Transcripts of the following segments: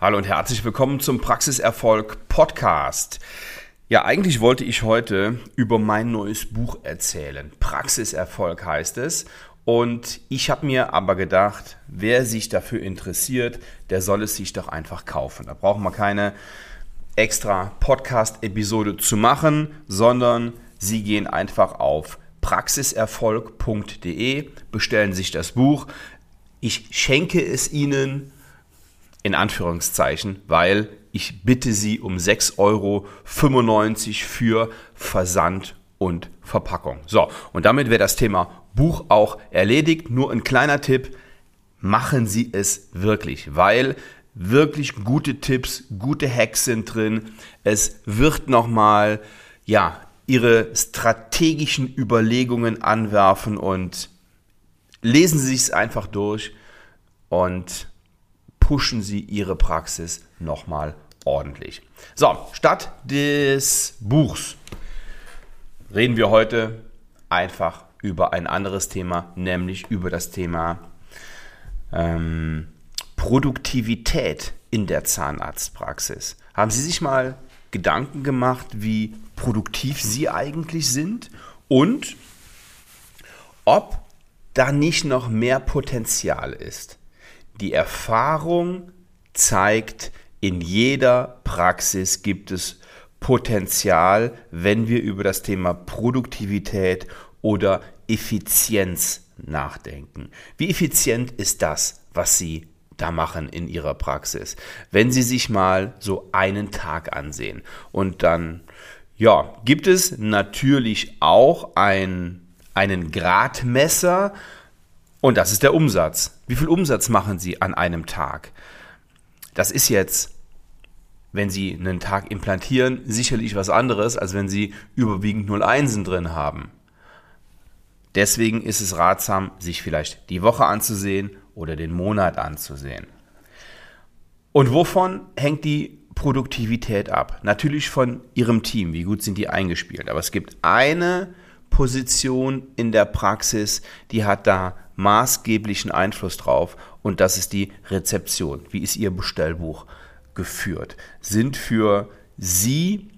Hallo und herzlich willkommen zum Praxiserfolg Podcast. Ja, eigentlich wollte ich heute über mein neues Buch erzählen. Praxiserfolg heißt es. Und ich habe mir aber gedacht, wer sich dafür interessiert, der soll es sich doch einfach kaufen. Da brauchen wir keine extra Podcast-Episode zu machen, sondern Sie gehen einfach auf praxiserfolg.de, bestellen sich das Buch. Ich schenke es Ihnen in Anführungszeichen, weil ich bitte Sie um 6,95 Euro für Versand und Verpackung. So, und damit wäre das Thema Buch auch erledigt. Nur ein kleiner Tipp, machen Sie es wirklich, weil wirklich gute Tipps, gute Hacks sind drin. Es wird nochmal, ja, Ihre strategischen Überlegungen anwerfen und lesen Sie es einfach durch und pushen Sie Ihre Praxis nochmal ordentlich. So, statt des Buchs reden wir heute einfach über ein anderes Thema, nämlich über das Thema ähm, Produktivität in der Zahnarztpraxis. Haben Sie sich mal Gedanken gemacht, wie produktiv Sie eigentlich sind und ob da nicht noch mehr Potenzial ist? Die Erfahrung zeigt, in jeder Praxis gibt es Potenzial, wenn wir über das Thema Produktivität oder Effizienz nachdenken. Wie effizient ist das, was Sie da machen in Ihrer Praxis? Wenn Sie sich mal so einen Tag ansehen und dann, ja, gibt es natürlich auch ein, einen Gradmesser, und das ist der Umsatz. Wie viel Umsatz machen Sie an einem Tag? Das ist jetzt, wenn Sie einen Tag implantieren, sicherlich was anderes, als wenn Sie überwiegend 0 Einsen drin haben. Deswegen ist es ratsam, sich vielleicht die Woche anzusehen oder den Monat anzusehen. Und wovon hängt die Produktivität ab? Natürlich von Ihrem Team. Wie gut sind die eingespielt? Aber es gibt eine Position in der Praxis, die hat da maßgeblichen Einfluss drauf und das ist die Rezeption. Wie ist Ihr Bestellbuch geführt? Sind für Sie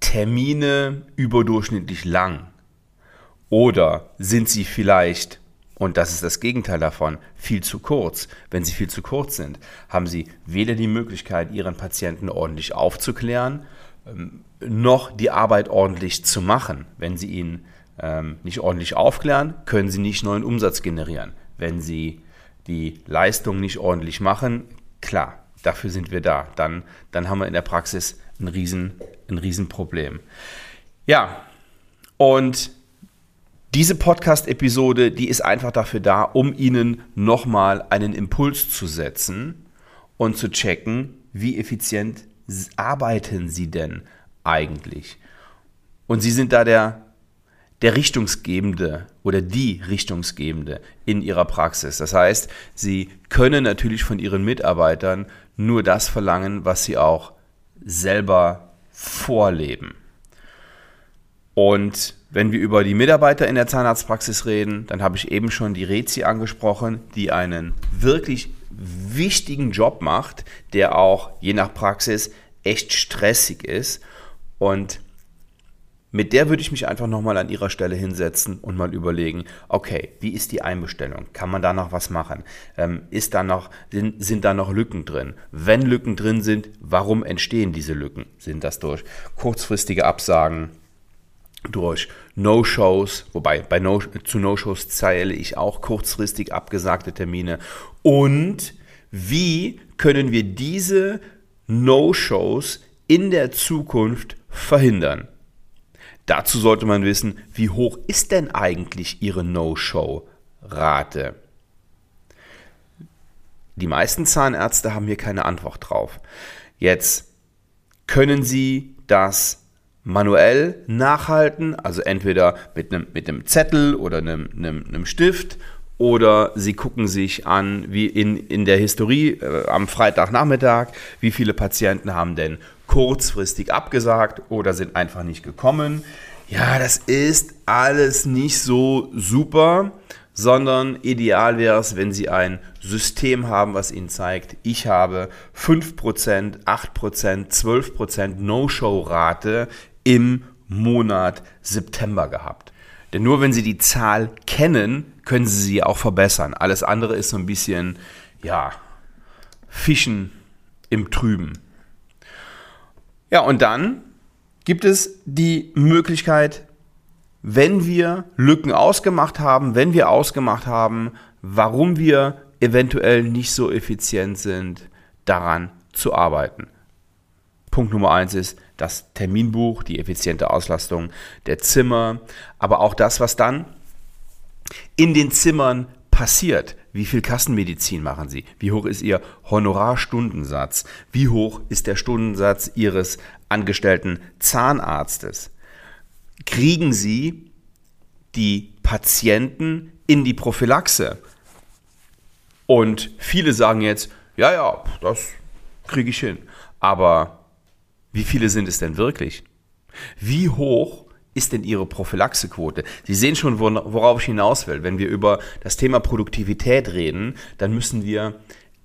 Termine überdurchschnittlich lang? Oder sind sie vielleicht, und das ist das Gegenteil davon, viel zu kurz? Wenn sie viel zu kurz sind, haben sie weder die Möglichkeit, ihren Patienten ordentlich aufzuklären, ähm, noch die Arbeit ordentlich zu machen. Wenn Sie ihn ähm, nicht ordentlich aufklären, können Sie nicht neuen Umsatz generieren. Wenn Sie die Leistung nicht ordentlich machen, klar, dafür sind wir da. Dann, dann haben wir in der Praxis ein, Riesen, ein Riesenproblem. Ja, und diese Podcast-Episode, die ist einfach dafür da, um Ihnen nochmal einen Impuls zu setzen und zu checken, wie effizient arbeiten Sie denn eigentlich? Und Sie sind da der, der Richtungsgebende oder die Richtungsgebende in Ihrer Praxis. Das heißt, Sie können natürlich von Ihren Mitarbeitern nur das verlangen, was Sie auch selber vorleben. Und wenn wir über die Mitarbeiter in der Zahnarztpraxis reden, dann habe ich eben schon die Rezi angesprochen, die einen wirklich wichtigen Job macht, der auch je nach Praxis echt stressig ist. Und mit der würde ich mich einfach nochmal an ihrer Stelle hinsetzen und mal überlegen, okay, wie ist die Einbestellung? Kann man da noch was machen? Ähm, ist da noch, sind, sind da noch Lücken drin? Wenn Lücken drin sind, warum entstehen diese Lücken? Sind das durch kurzfristige Absagen, durch No-Shows, wobei bei no, zu No-Shows zähle ich auch kurzfristig abgesagte Termine. Und wie können wir diese No-Shows in der Zukunft verhindern? Dazu sollte man wissen, wie hoch ist denn eigentlich Ihre No-Show-Rate? Die meisten Zahnärzte haben hier keine Antwort drauf. Jetzt können Sie das manuell nachhalten, also entweder mit einem, mit einem Zettel oder einem, einem, einem Stift oder sie gucken sich an, wie in, in der Historie äh, am Freitagnachmittag, wie viele Patienten haben denn kurzfristig abgesagt oder sind einfach nicht gekommen. Ja, das ist alles nicht so super, sondern ideal wäre es, wenn Sie ein System haben, was Ihnen zeigt, ich habe 5%, 8%, 12% No-Show-Rate im Monat September gehabt. Denn nur wenn Sie die Zahl kennen, können Sie sie auch verbessern. Alles andere ist so ein bisschen, ja, Fischen im Trüben. Ja, und dann gibt es die Möglichkeit, wenn wir Lücken ausgemacht haben, wenn wir ausgemacht haben, warum wir eventuell nicht so effizient sind, daran zu arbeiten. Punkt Nummer eins ist das Terminbuch, die effiziente Auslastung der Zimmer, aber auch das, was dann in den Zimmern passiert. Wie viel Kassenmedizin machen Sie? Wie hoch ist Ihr Honorarstundensatz? Wie hoch ist der Stundensatz Ihres angestellten Zahnarztes? Kriegen Sie die Patienten in die Prophylaxe? Und viele sagen jetzt, ja, ja, das kriege ich hin. Aber wie viele sind es denn wirklich? Wie hoch ist denn Ihre Prophylaxequote? Sie sehen schon, worauf ich hinaus will. Wenn wir über das Thema Produktivität reden, dann müssen wir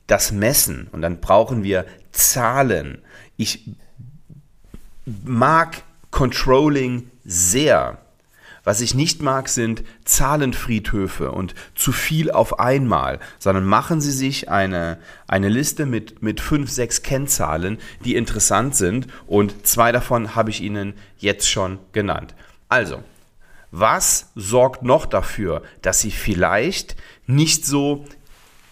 das messen und dann brauchen wir Zahlen. Ich mag Controlling sehr. Was ich nicht mag, sind Zahlenfriedhöfe und zu viel auf einmal, sondern machen Sie sich eine, eine Liste mit, mit fünf, sechs Kennzahlen, die interessant sind und zwei davon habe ich Ihnen jetzt schon genannt. Also, was sorgt noch dafür, dass Sie vielleicht nicht so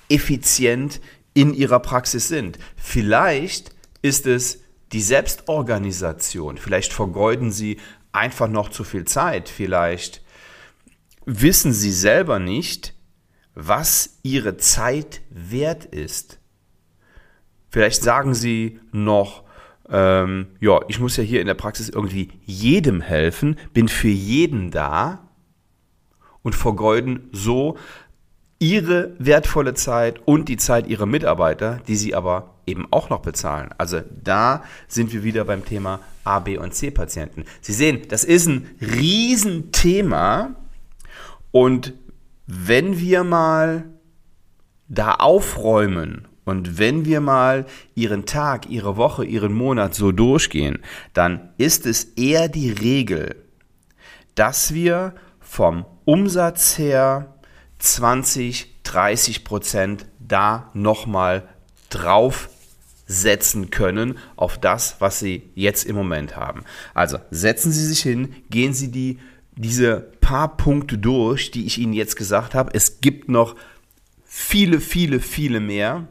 effizient in Ihrer Praxis sind? Vielleicht ist es die Selbstorganisation. Vielleicht vergeuden Sie einfach noch zu viel Zeit. Vielleicht wissen sie selber nicht, was ihre Zeit wert ist. Vielleicht sagen sie noch, ähm, ja, ich muss ja hier in der Praxis irgendwie jedem helfen, bin für jeden da und vergeuden so ihre wertvolle Zeit und die Zeit ihrer Mitarbeiter, die sie aber eben auch noch bezahlen. Also da sind wir wieder beim Thema A, B und C Patienten. Sie sehen, das ist ein Riesenthema und wenn wir mal da aufräumen und wenn wir mal Ihren Tag, Ihre Woche, Ihren Monat so durchgehen, dann ist es eher die Regel, dass wir vom Umsatz her 20, 30 Prozent da nochmal drauf setzen können auf das, was Sie jetzt im Moment haben. Also setzen Sie sich hin, gehen Sie die, diese paar Punkte durch, die ich Ihnen jetzt gesagt habe. Es gibt noch viele, viele, viele mehr.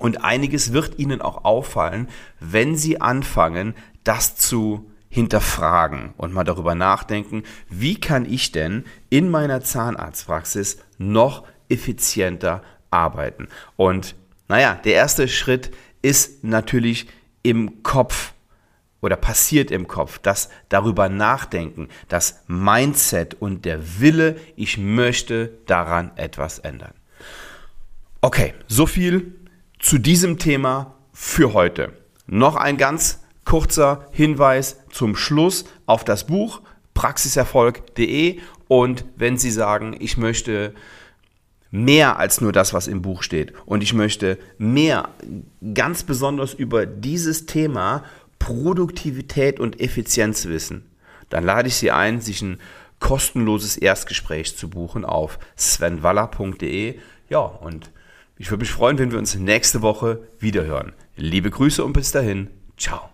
Und einiges wird Ihnen auch auffallen, wenn Sie anfangen, das zu hinterfragen und mal darüber nachdenken, wie kann ich denn in meiner Zahnarztpraxis noch effizienter arbeiten. Und naja, der erste Schritt ist natürlich im Kopf oder passiert im Kopf, das darüber nachdenken, das Mindset und der Wille, ich möchte daran etwas ändern. Okay, so viel zu diesem Thema für heute. Noch ein ganz kurzer Hinweis zum Schluss auf das Buch praxiserfolg.de und wenn Sie sagen, ich möchte mehr als nur das, was im Buch steht. Und ich möchte mehr, ganz besonders über dieses Thema Produktivität und Effizienz wissen. Dann lade ich Sie ein, sich ein kostenloses Erstgespräch zu buchen auf svenwaller.de. Ja, und ich würde mich freuen, wenn wir uns nächste Woche wiederhören. Liebe Grüße und bis dahin. Ciao.